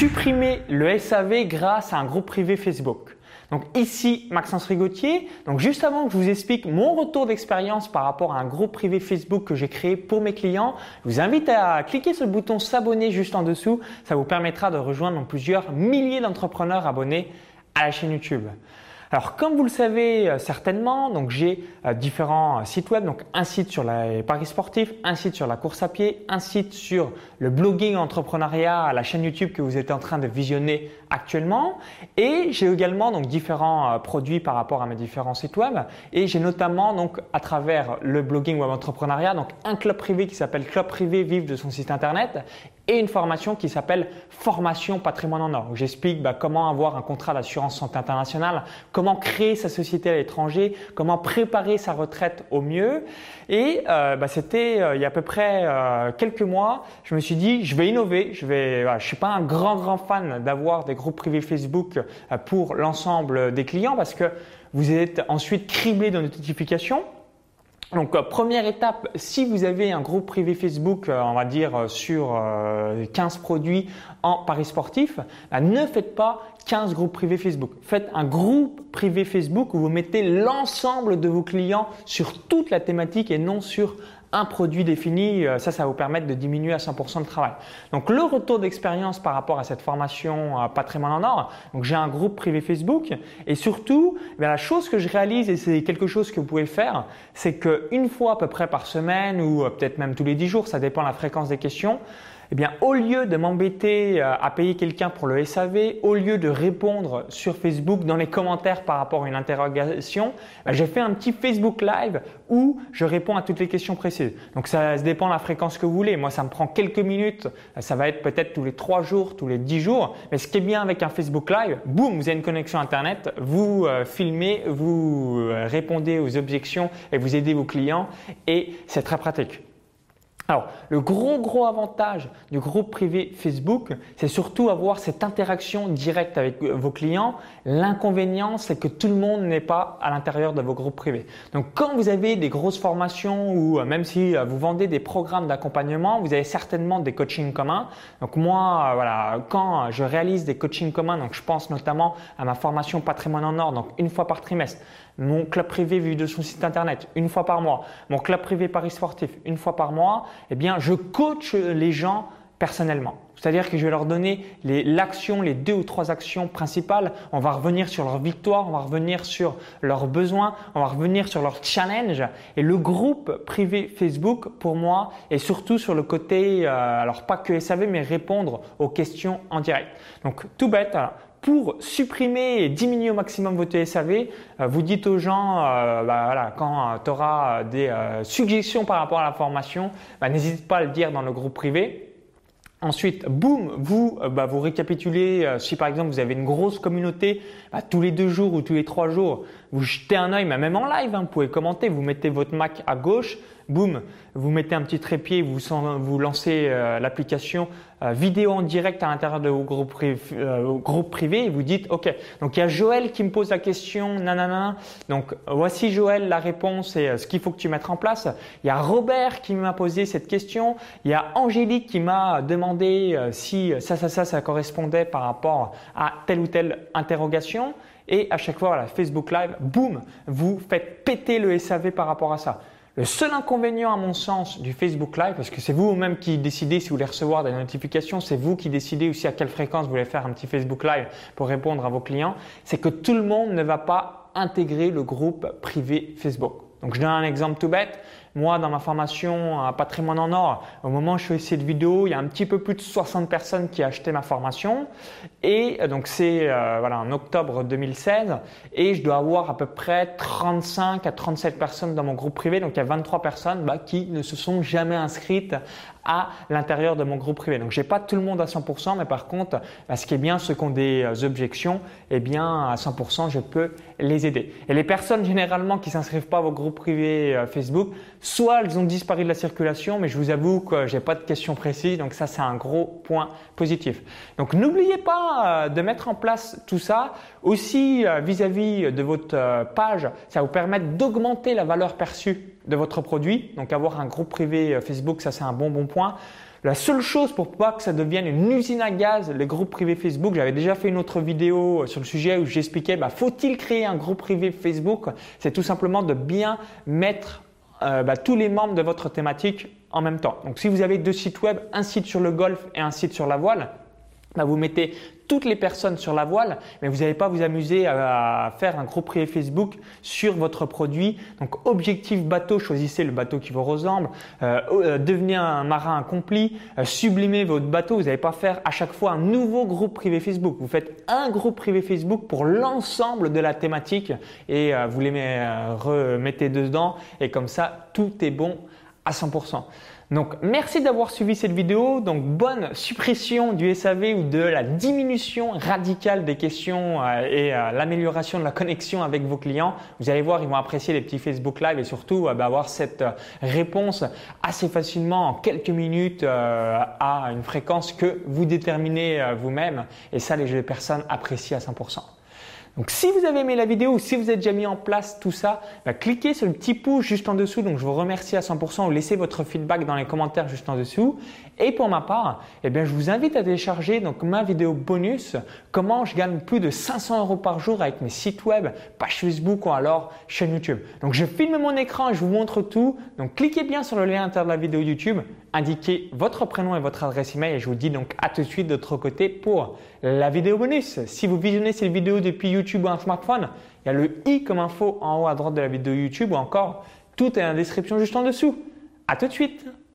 supprimer le SAV grâce à un groupe privé Facebook. Donc ici, Maxence Rigotier. Donc juste avant que je vous explique mon retour d'expérience par rapport à un groupe privé Facebook que j'ai créé pour mes clients, je vous invite à cliquer sur le bouton s'abonner juste en dessous. Ça vous permettra de rejoindre plusieurs milliers d'entrepreneurs abonnés à la chaîne YouTube. Alors comme vous le savez euh, certainement, donc j'ai euh, différents euh, sites web, donc un site sur les paris sportifs, un site sur la course à pied, un site sur le blogging entrepreneuriat, la chaîne YouTube que vous êtes en train de visionner actuellement, et j'ai également donc différents produits par rapport à mes différents sites web, et j'ai notamment donc à travers le blogging web entrepreneuriat donc un club privé qui s'appelle Club privé vive de son site internet et une formation qui s'appelle Formation Patrimoine en Or. J'explique bah, comment avoir un contrat d'assurance santé internationale, comment créer sa société à l'étranger, comment préparer sa retraite au mieux. Et euh, bah, c'était euh, il y a à peu près euh, quelques mois, je me suis dit je vais innover. Je vais, suis pas un grand grand fan d'avoir des groupes privés Facebook pour l'ensemble des clients parce que vous êtes ensuite criblé de notifications. Donc euh, première étape, si vous avez un groupe privé Facebook, euh, on va dire euh, sur 15 produits en paris sportif, bah, ne faites pas 15 groupes privés Facebook. Faites un groupe privé Facebook où vous mettez l'ensemble de vos clients sur toute la thématique et non sur un produit défini, euh, ça, ça va vous permettre de diminuer à 100% le travail. Donc le retour d'expérience par rapport à cette formation euh, patrimoine en or, donc j'ai un groupe privé Facebook et surtout, eh la chose que je réalise et c'est quelque chose que vous pouvez faire, c'est qu'une fois à peu près par semaine ou euh, peut-être même tous les 10 jours, ça dépend de la fréquence des questions, eh bien, au lieu de m'embêter euh, à payer quelqu'un pour le SAV, au lieu de répondre sur Facebook dans les commentaires par rapport à une interrogation, bah, j'ai fait un petit Facebook Live où je réponds à toutes les questions précises. Donc, ça, dépend de la fréquence que vous voulez. Moi, ça me prend quelques minutes. Ça va être peut-être tous les trois jours, tous les dix jours. Mais ce qui est bien avec un Facebook Live, boum, vous avez une connexion Internet, vous euh, filmez, vous euh, répondez aux objections et vous aidez vos clients et c'est très pratique. Alors, le gros gros avantage du groupe privé Facebook, c'est surtout avoir cette interaction directe avec vos clients. L'inconvénient, c'est que tout le monde n'est pas à l'intérieur de vos groupes privés. Donc, quand vous avez des grosses formations ou euh, même si euh, vous vendez des programmes d'accompagnement, vous avez certainement des coachings communs. Donc, moi, euh, voilà, quand je réalise des coachings communs, donc je pense notamment à ma formation Patrimoine en Or, donc une fois par trimestre mon club privé vu de son site internet une fois par mois, mon club privé Paris sportif une fois par mois, eh bien, je coach les gens personnellement. C'est-à-dire que je vais leur donner l'action, les, deux ou trois actions principales. On va revenir sur leur victoire, on va revenir sur leurs besoins, on va revenir sur leurs challenges. Et le groupe privé Facebook, pour moi, est surtout sur le côté, euh, alors pas que SAV, mais répondre aux questions en direct. Donc tout bête, pour supprimer et diminuer au maximum votre SAV, euh, vous dites aux gens, euh, bah, voilà, quand euh, tu auras des suggestions par rapport à la formation, bah, n'hésite pas à le dire dans le groupe privé. Ensuite, boum, vous, bah, vous récapitulez. si par exemple vous avez une grosse communauté, bah, tous les deux jours ou tous les trois jours, vous jetez un œil, même en live, hein, vous pouvez commenter. Vous mettez votre Mac à gauche, boum, vous mettez un petit trépied, vous, vous lancez euh, l'application euh, vidéo en direct à l'intérieur de vos groupes, euh, privés et vous dites OK. Donc il y a Joël qui me pose la question, nanana. Donc voici Joël la réponse et ce qu'il faut que tu mettes en place. Il y a Robert qui m'a posé cette question. Il y a Angélique qui m'a demandé si ça, ça, ça, ça correspondait par rapport à telle ou telle interrogation. Et à chaque fois, voilà, Facebook Live, boum, vous faites péter le SAV par rapport à ça. Le seul inconvénient à mon sens du Facebook Live, parce que c'est vous-même qui décidez si vous voulez recevoir des notifications, c'est vous qui décidez aussi à quelle fréquence vous voulez faire un petit Facebook Live pour répondre à vos clients, c'est que tout le monde ne va pas intégrer le groupe privé Facebook. Donc je donne un exemple tout bête. Moi, dans ma formation à Patrimoine en Or, au moment où je fais cette vidéo, il y a un petit peu plus de 60 personnes qui ont acheté ma formation. Et euh, donc c'est euh, voilà en octobre 2016. Et je dois avoir à peu près 35 à 37 personnes dans mon groupe privé. Donc il y a 23 personnes bah, qui ne se sont jamais inscrites à l'intérieur de mon groupe privé. Donc j'ai pas tout le monde à 100%, mais par contre, bah, ce qui est bien, ceux qui ont des euh, objections, eh bien à 100%, je peux les aider. Et les personnes généralement qui s'inscrivent pas à vos groupes privés Facebook, soit elles ont disparu de la circulation, mais je vous avoue que j'ai pas de questions précises, donc ça c'est un gros point positif. Donc n'oubliez pas euh, de mettre en place tout ça. Aussi vis-à-vis de votre page, ça vous permettre d'augmenter la valeur perçue de votre produit. Donc avoir un groupe privé Facebook, ça c'est un bon bon point. La seule chose pour pas que ça devienne une usine à gaz, les groupes privés Facebook, j'avais déjà fait une autre vidéo sur le sujet où j'expliquais, bah, faut-il créer un groupe privé Facebook? C'est tout simplement de bien mettre euh, bah, tous les membres de votre thématique en même temps. Donc si vous avez deux sites web, un site sur le golf et un site sur la voile, vous mettez toutes les personnes sur la voile, mais vous n'allez pas vous amuser à faire un groupe privé Facebook sur votre produit. Donc objectif bateau, choisissez le bateau qui vous ressemble. Euh, euh, devenez un marin accompli, euh, sublimez votre bateau. Vous n'allez pas faire à chaque fois un nouveau groupe privé Facebook. Vous faites un groupe privé Facebook pour l'ensemble de la thématique et vous les remettez dedans et comme ça tout est bon à 100%. Donc merci d'avoir suivi cette vidéo. Donc bonne suppression du SAV ou de la diminution radicale des questions euh, et euh, l'amélioration de la connexion avec vos clients. Vous allez voir, ils vont apprécier les petits Facebook Live et surtout euh, bah, avoir cette réponse assez facilement en quelques minutes à une fréquence que vous déterminez vous-même. Et ça, les personnes apprécient à 100%. Donc si vous avez aimé la vidéo ou si vous avez déjà mis en place tout ça, bah, cliquez sur le petit pouce juste en dessous. Donc je vous remercie à 100% ou laissez votre feedback dans les commentaires juste en dessous. Et pour ma part, eh bien, je vous invite à télécharger donc ma vidéo bonus comment je gagne plus de 500 euros par jour avec mes sites web, page Facebook ou alors chaîne YouTube. Donc je filme mon écran et je vous montre tout. Donc cliquez bien sur le lien à l'intérieur de la vidéo YouTube, indiquez votre prénom et votre adresse email et je vous dis donc à tout de suite de l'autre côté pour la vidéo bonus. Si vous visionnez cette vidéo depuis YouTube ou un smartphone, il y a le i comme info en haut à droite de la vidéo YouTube ou encore tout est dans la description juste en dessous. À tout de suite